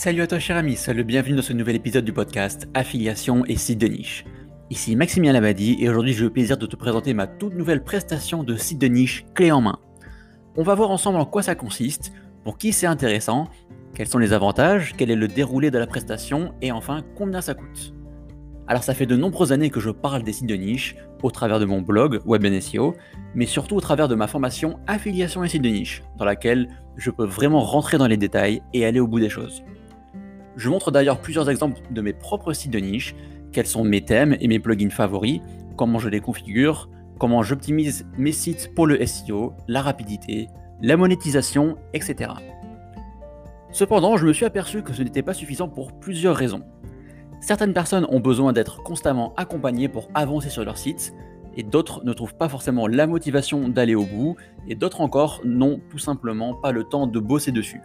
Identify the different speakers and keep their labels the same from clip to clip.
Speaker 1: Salut à toi cher ami, sois le bienvenu dans ce nouvel épisode du podcast Affiliation et site de niche. Ici Maximilien Labadie et aujourd'hui j'ai le plaisir de te présenter ma toute nouvelle prestation de site de niche clé en main. On va voir ensemble en quoi ça consiste, pour qui c'est intéressant, quels sont les avantages, quel est le déroulé de la prestation et enfin combien ça coûte. Alors ça fait de nombreuses années que je parle des sites de niche au travers de mon blog Web SEO, mais surtout au travers de ma formation Affiliation et sites de niche, dans laquelle je peux vraiment rentrer dans les détails et aller au bout des choses. Je montre d'ailleurs plusieurs exemples de mes propres sites de niche, quels sont mes thèmes et mes plugins favoris, comment je les configure, comment j'optimise mes sites pour le SEO, la rapidité, la monétisation, etc. Cependant, je me suis aperçu que ce n'était pas suffisant pour plusieurs raisons. Certaines personnes ont besoin d'être constamment accompagnées pour avancer sur leur site, et d'autres ne trouvent pas forcément la motivation d'aller au bout, et d'autres encore n'ont tout simplement pas le temps de bosser dessus.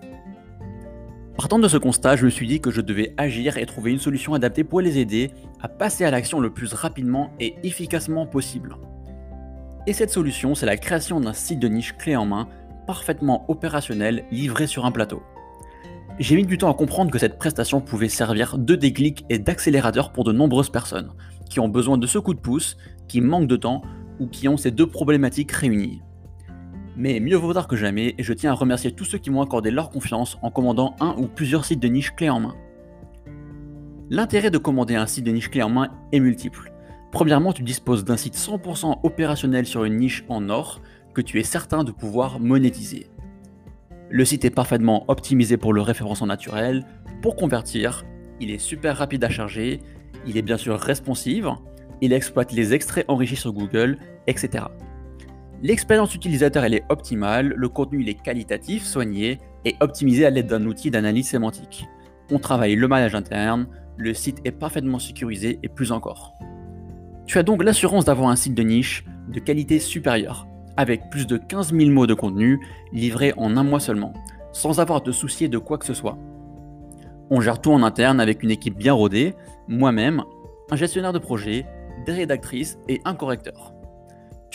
Speaker 1: Partant de ce constat, je me suis dit que je devais agir et trouver une solution adaptée pour les aider à passer à l'action le plus rapidement et efficacement possible. Et cette solution, c'est la création d'un site de niche clé en main, parfaitement opérationnel, livré sur un plateau. J'ai mis du temps à comprendre que cette prestation pouvait servir de déclic et d'accélérateur pour de nombreuses personnes, qui ont besoin de ce coup de pouce, qui manquent de temps ou qui ont ces deux problématiques réunies. Mais mieux vaut tard que jamais, et je tiens à remercier tous ceux qui m'ont accordé leur confiance en commandant un ou plusieurs sites de niche clés en main. L'intérêt de commander un site de niche clé en main est multiple. Premièrement, tu disposes d'un site 100% opérationnel sur une niche en or que tu es certain de pouvoir monétiser. Le site est parfaitement optimisé pour le référencement naturel. Pour convertir, il est super rapide à charger, il est bien sûr responsive, il exploite les extraits enrichis sur Google, etc. L'expérience utilisateur est optimale, le contenu est qualitatif, soigné et optimisé à l'aide d'un outil d'analyse sémantique. On travaille le maillage interne, le site est parfaitement sécurisé et plus encore. Tu as donc l'assurance d'avoir un site de niche de qualité supérieure, avec plus de 15 000 mots de contenu livrés en un mois seulement, sans avoir de soucier de quoi que ce soit. On gère tout en interne avec une équipe bien rodée, moi-même, un gestionnaire de projet, des rédactrices et un correcteur.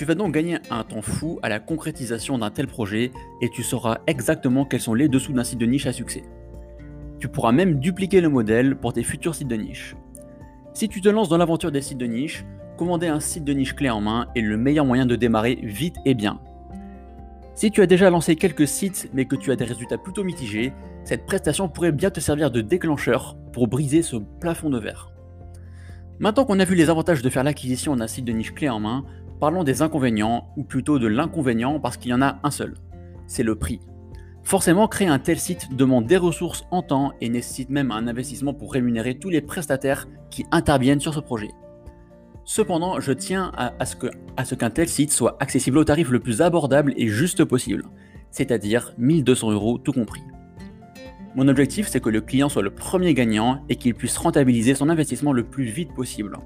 Speaker 1: Tu vas donc gagner un temps fou à la concrétisation d'un tel projet et tu sauras exactement quels sont les dessous d'un site de niche à succès. Tu pourras même dupliquer le modèle pour tes futurs sites de niche. Si tu te lances dans l'aventure des sites de niche, commander un site de niche clé en main est le meilleur moyen de démarrer vite et bien. Si tu as déjà lancé quelques sites mais que tu as des résultats plutôt mitigés, cette prestation pourrait bien te servir de déclencheur pour briser ce plafond de verre. Maintenant qu'on a vu les avantages de faire l'acquisition d'un site de niche clé en main, parlons des inconvénients, ou plutôt de l'inconvénient parce qu'il y en a un seul. C'est le prix. Forcément, créer un tel site demande des ressources en temps et nécessite même un investissement pour rémunérer tous les prestataires qui interviennent sur ce projet. Cependant, je tiens à, ce qu'un tel site soit accessible au tarif le plus abordable et juste possible, c'est-à-dire 1200 euros tout compris. Mon objectif, c'est que le client soit le premier gagnant et qu'il puisse rentabiliser son investissement le plus vite possible.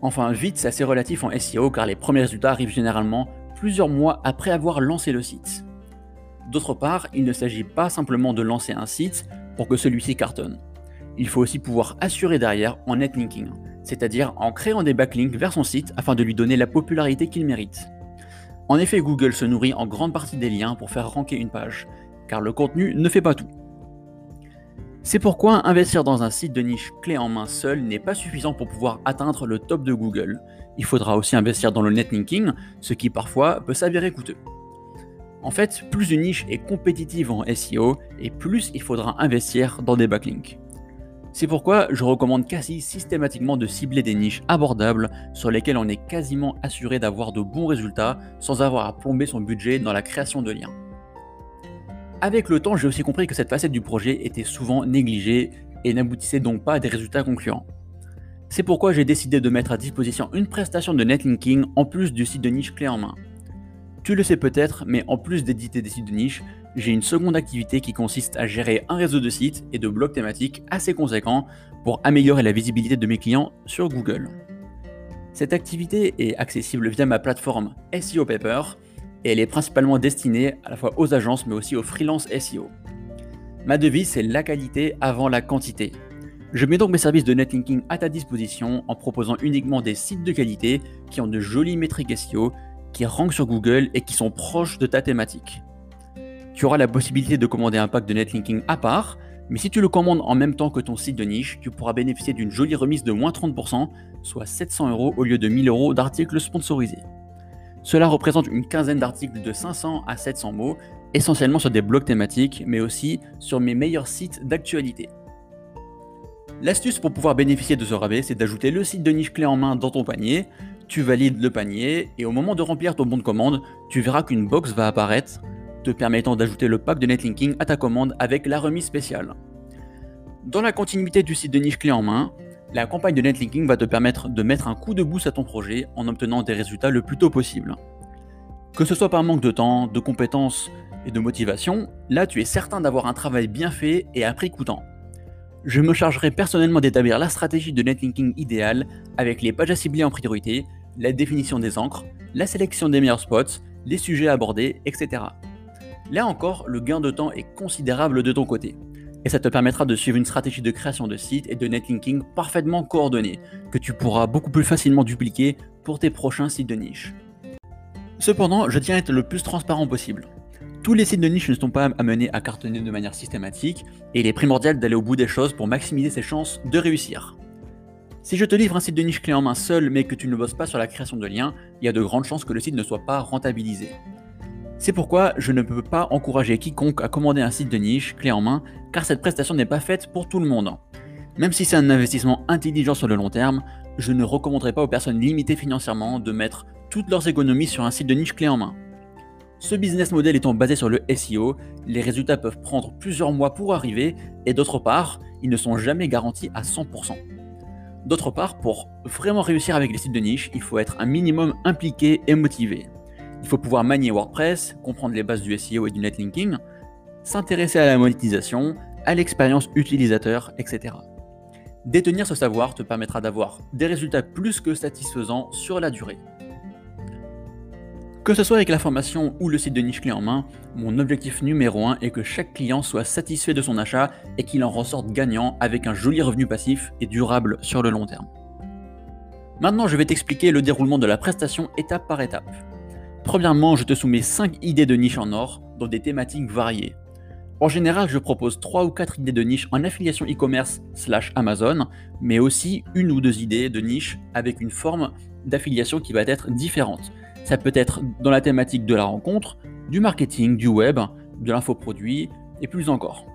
Speaker 1: Enfin, vite, c'est assez relatif en SEO car les premiers résultats arrivent généralement plusieurs mois après avoir lancé le site. D'autre part, il ne s'agit pas simplement de lancer un site pour que celui-ci cartonne. Il faut aussi pouvoir assurer derrière en netlinking, c'est-à-dire en créant des backlinks vers son site afin de lui donner la popularité qu'il mérite. En effet, Google se nourrit en grande partie des liens pour faire ranker une page, car le contenu ne fait pas tout. C'est pourquoi investir dans un site de niche clé en main seul n'est pas suffisant pour pouvoir atteindre le top de Google. Il faudra aussi investir dans le netlinking, ce qui parfois peut s'avérer coûteux. En fait, plus une niche est compétitive en SEO, et plus il faudra investir dans des backlinks. C'est pourquoi je recommande quasi systématiquement de cibler des niches abordables sur lesquelles on est quasiment assuré d'avoir de bons résultats sans avoir à plomber son budget dans la création de liens. Avec le temps, j'ai aussi compris que cette facette du projet était souvent négligée et n'aboutissait donc pas à des résultats concluants. C'est pourquoi j'ai décidé de mettre à disposition une prestation de netlinking en plus du site de niche clé en main. Tu le sais peut-être, mais en plus d'éditer des sites de niche, j'ai une seconde activité qui consiste à gérer un réseau de sites et de blogs thématiques assez conséquent pour améliorer la visibilité de mes clients sur Google. Cette activité est accessible via ma plateforme SEO Paper elle est principalement destinée à la fois aux agences mais aussi aux freelance SEO. Ma devise c'est la qualité avant la quantité. Je mets donc mes services de netlinking à ta disposition en proposant uniquement des sites de qualité qui ont de jolies métriques SEO, qui rankent sur Google et qui sont proches de ta thématique. Tu auras la possibilité de commander un pack de netlinking à part, Mais si tu le commandes en même temps que ton site de niche, tu pourras bénéficier d'une jolie remise de moins 30%, soit 700 euros au lieu de 1000 euros d'articles sponsorisés. Cela représente une quinzaine d'articles de 500 à 700 mots, essentiellement sur des blogs thématiques, mais aussi sur mes meilleurs sites d'actualité. L'astuce pour pouvoir bénéficier de ce rabais, c'est d'ajouter le site de niche clé en main dans ton panier, tu valides le panier, et au moment de remplir ton bon de commande, tu verras qu'une box va apparaître te permettant d'ajouter le pack de netlinking à ta commande avec la remise spéciale. Dans la continuité du site de niche clé en main, la campagne de netlinking va te permettre de mettre un coup de boost à ton projet en obtenant des résultats le plus tôt possible. Que ce soit par manque de temps, de compétences et de motivation, là tu es certain d'avoir un travail bien fait et à prix coûtant. Je me chargerai personnellement d'établir la stratégie de netlinking idéale avec les pages à cibler en priorité, la définition des encres, la sélection des meilleurs spots, les sujets abordés, etc. Là encore, le gain de temps est considérable de ton côté. Et ça te permettra de suivre une stratégie de création de site et de netlinking parfaitement coordonnée, que tu pourras beaucoup plus facilement dupliquer pour tes prochains sites de niche. Cependant, je tiens à être le plus transparent possible. Tous les sites de niche ne sont pas amenés à cartonner de manière systématique, et il est primordial d'aller au bout des choses pour maximiser ses chances de réussir. Si je te livre un site de niche clé en main seul mais que tu ne bosses pas sur la création de liens, il y a de grandes chances que le site ne soit pas rentabilisé. C'est pourquoi je ne peux pas encourager quiconque à commander un site de niche clé en main, car cette prestation n'est pas faite pour tout le monde. Même si c'est un investissement intelligent sur le long terme, je ne recommanderais pas aux personnes limitées financièrement de mettre toutes leurs économies sur un site de niche clé en main. Ce business model étant basé sur le SEO, les résultats peuvent prendre plusieurs mois pour arriver et d'autre part, ils ne sont jamais garantis à 100%. D'autre part, pour vraiment réussir avec les sites de niche, il faut être un minimum impliqué et motivé. Il faut pouvoir manier WordPress, comprendre les bases du SEO et du netlinking, s'intéresser à la monétisation, à l'expérience utilisateur, etc. Détenir ce savoir te permettra d'avoir des résultats plus que satisfaisants sur la durée. Que ce soit avec la formation ou le site de niche clé en main, mon objectif numéro 1 est que chaque client soit satisfait de son achat et qu'il en ressorte gagnant avec un joli revenu passif et durable sur le long terme. Maintenant, je vais t'expliquer le déroulement de la prestation étape par étape. Premièrement, je te soumets 5 idées de niche en or dans des thématiques variées. En général, je propose 3 ou 4 idées de niche en affiliation e-commerce slash Amazon, mais aussi une ou deux idées de niche avec une forme d'affiliation qui va être différente. Ça peut être dans la thématique de la rencontre, du marketing, du web, de l'infoproduit et plus encore.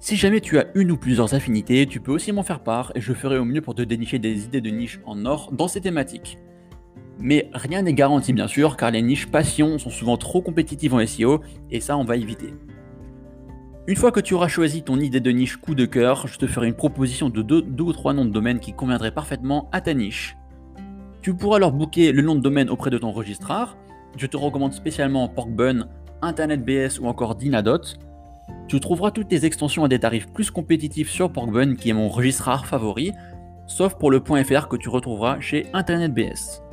Speaker 1: Si jamais tu as une ou plusieurs affinités, tu peux aussi m'en faire part et je ferai au mieux pour te dénicher des idées de niche en or dans ces thématiques. Mais rien n'est garanti bien sûr, car les niches passion sont souvent trop compétitives en SEO, et ça on va éviter. Une fois que tu auras choisi ton idée de niche coup de cœur, je te ferai une proposition de deux, ou trois noms de domaine qui conviendraient parfaitement à ta niche. Tu pourras alors booker le nom de domaine auprès de ton registrar. Je te recommande spécialement PorkBun, InternetBS ou encore Dinadot. Tu trouveras toutes tes extensions à des tarifs plus compétitifs sur PorkBun qui est mon registrar favori, sauf pour le .fr que tu retrouveras chez InternetBS.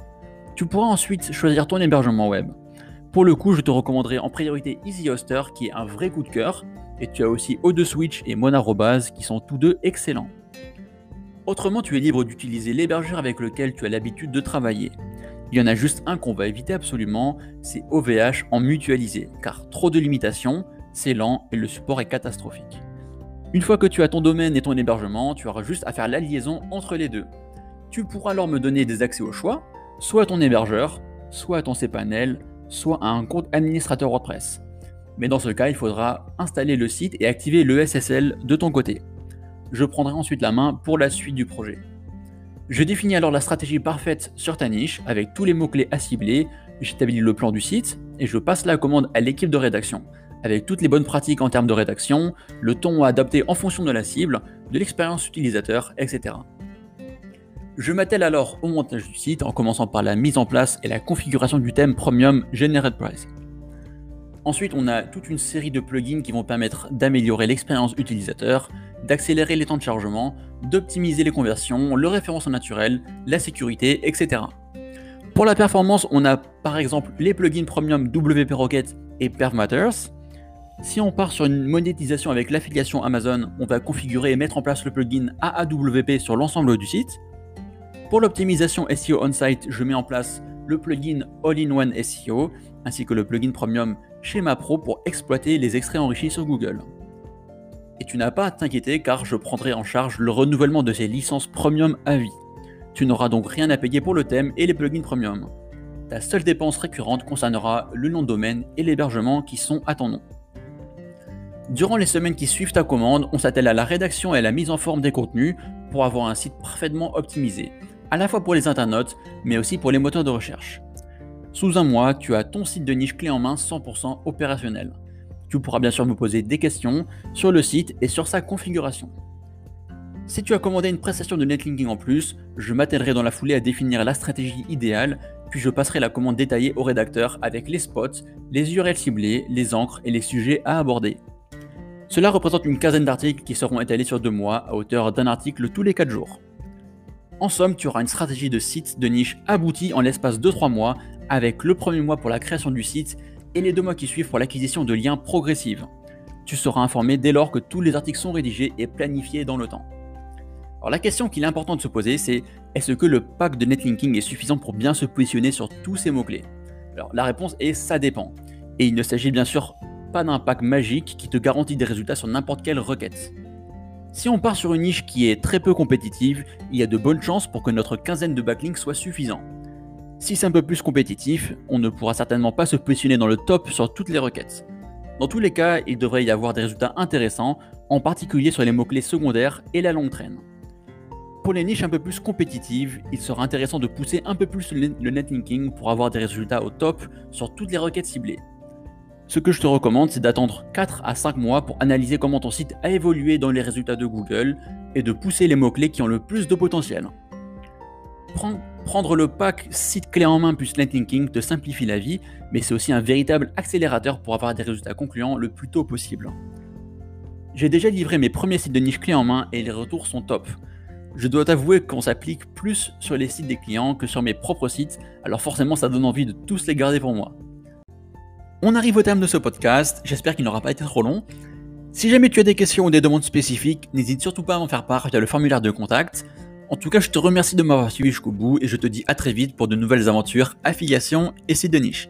Speaker 1: Tu pourras ensuite choisir ton hébergement web. Pour le coup, je te recommanderais en priorité EasyHoster qui est un vrai coup de cœur, et tu as aussi O2Switch et Monarobase qui sont tous deux excellents. Autrement, tu es libre d'utiliser l'hébergeur avec lequel tu as l'habitude de travailler. Il y en a juste un qu'on va éviter absolument, c'est OVH en mutualisé, car trop de limitations, c'est lent et le support est catastrophique. Une fois que tu as ton domaine et ton hébergement, tu auras juste à faire la liaison entre les deux. Tu pourras alors me donner des accès au choix, soit à ton hébergeur, soit à ton cPanel, soit à un compte administrateur WordPress. Mais dans ce cas, il faudra installer le site et activer le SSL de ton côté. Je prendrai ensuite la main pour la suite du projet. Je définis alors la stratégie parfaite sur ta niche avec tous les mots-clés à cibler, j'établis le plan du site et je passe la commande à l'équipe de rédaction, avec toutes les bonnes pratiques en termes de rédaction, le ton à adapter en fonction de la cible, de l'expérience utilisateur, etc. Je m'attelle alors au montage du site en commençant par la mise en place et la configuration du thème Premium Generate Price. Ensuite, on a toute une série de plugins qui vont permettre d'améliorer l'expérience utilisateur, d'accélérer les temps de chargement, d'optimiser les conversions, le référencement naturel, la sécurité, etc. Pour la performance, on a par exemple les plugins Premium WP Rocket et Perf Matters. Si on part sur une monétisation avec l'affiliation Amazon, on va configurer et mettre en place le plugin AAWP sur l'ensemble du site. Pour l'optimisation SEO on-site, je mets en place le plugin All-in-One SEO ainsi que le plugin Premium Schema Pro pour exploiter les extraits enrichis sur Google. Et tu n'as pas à t'inquiéter car je prendrai en charge le renouvellement de ces licences premium à vie. Tu n'auras donc rien à payer pour le thème et les plugins premium. Ta seule dépense récurrente concernera le nom de domaine et l'hébergement qui sont à ton nom. Durant les semaines qui suivent ta commande, on s'attelle à la rédaction et à la mise en forme des contenus pour avoir un site parfaitement optimisé, à la fois pour les internautes, mais aussi pour les moteurs de recherche. Sous un mois, tu as ton site de niche clé en main 100% opérationnel. Tu pourras bien sûr me poser des questions sur le site et sur sa configuration. Si tu as commandé une prestation de netlinking en plus, je m'attellerai dans la foulée à définir la stratégie idéale, puis je passerai la commande détaillée au rédacteur avec les spots, les URL ciblés, les encres et les sujets à aborder. Cela représente une quinzaine d'articles qui seront étalés sur deux mois à hauteur d'un article tous les 4 jours. En somme, tu auras une stratégie de site de niche aboutie en l'espace de 3 mois, avec le premier mois pour la création du site et les deux mois qui suivent pour l'acquisition de liens progressives. Tu seras informé dès lors que tous les articles sont rédigés et planifiés dans le temps. Alors la question qu'il est important de se poser, c'est est-ce que le pack de netlinking est suffisant pour bien se positionner sur tous ces mots-clés? Alors la réponse est ça dépend. Et il ne s'agit bien sûr pas d'un pack magique qui te garantit des résultats sur n'importe quelle requête. Si on part sur une niche qui est très peu compétitive, il y a de bonnes chances pour que notre quinzaine de backlinks soit suffisant. Si c'est un peu plus compétitif, on ne pourra certainement pas se positionner dans le top sur toutes les requêtes. Dans tous les cas, il devrait y avoir des résultats intéressants, en particulier sur les mots-clés secondaires et la longue traîne. Pour les niches un peu plus compétitives, il sera intéressant de pousser un peu plus le netlinking pour avoir des résultats au top sur toutes les requêtes ciblées. Ce que je te recommande, c'est d'attendre 4 à 5 mois pour analyser comment ton site a évolué dans les résultats de Google et de pousser les mots-clés qui ont le plus de potentiel. Prendre le pack site clé en main plus netlinking te simplifie la vie, mais c'est aussi un véritable accélérateur pour avoir des résultats concluants le plus tôt possible. J'ai déjà livré mes premiers sites de niche clé en main et les retours sont top. Je dois t'avouer qu'on s'applique plus sur les sites des clients que sur mes propres sites, alors forcément ça donne envie de tous les garder pour moi. On arrive au terme de ce podcast, j'espère qu'il n'aura pas été trop long. Si jamais tu as des questions ou des demandes spécifiques, n'hésite surtout pas à m'en faire part via le formulaire de contact. En tout cas, je te remercie de m'avoir suivi jusqu'au bout et je te dis à très vite pour de nouvelles aventures, affiliations et sites de niche.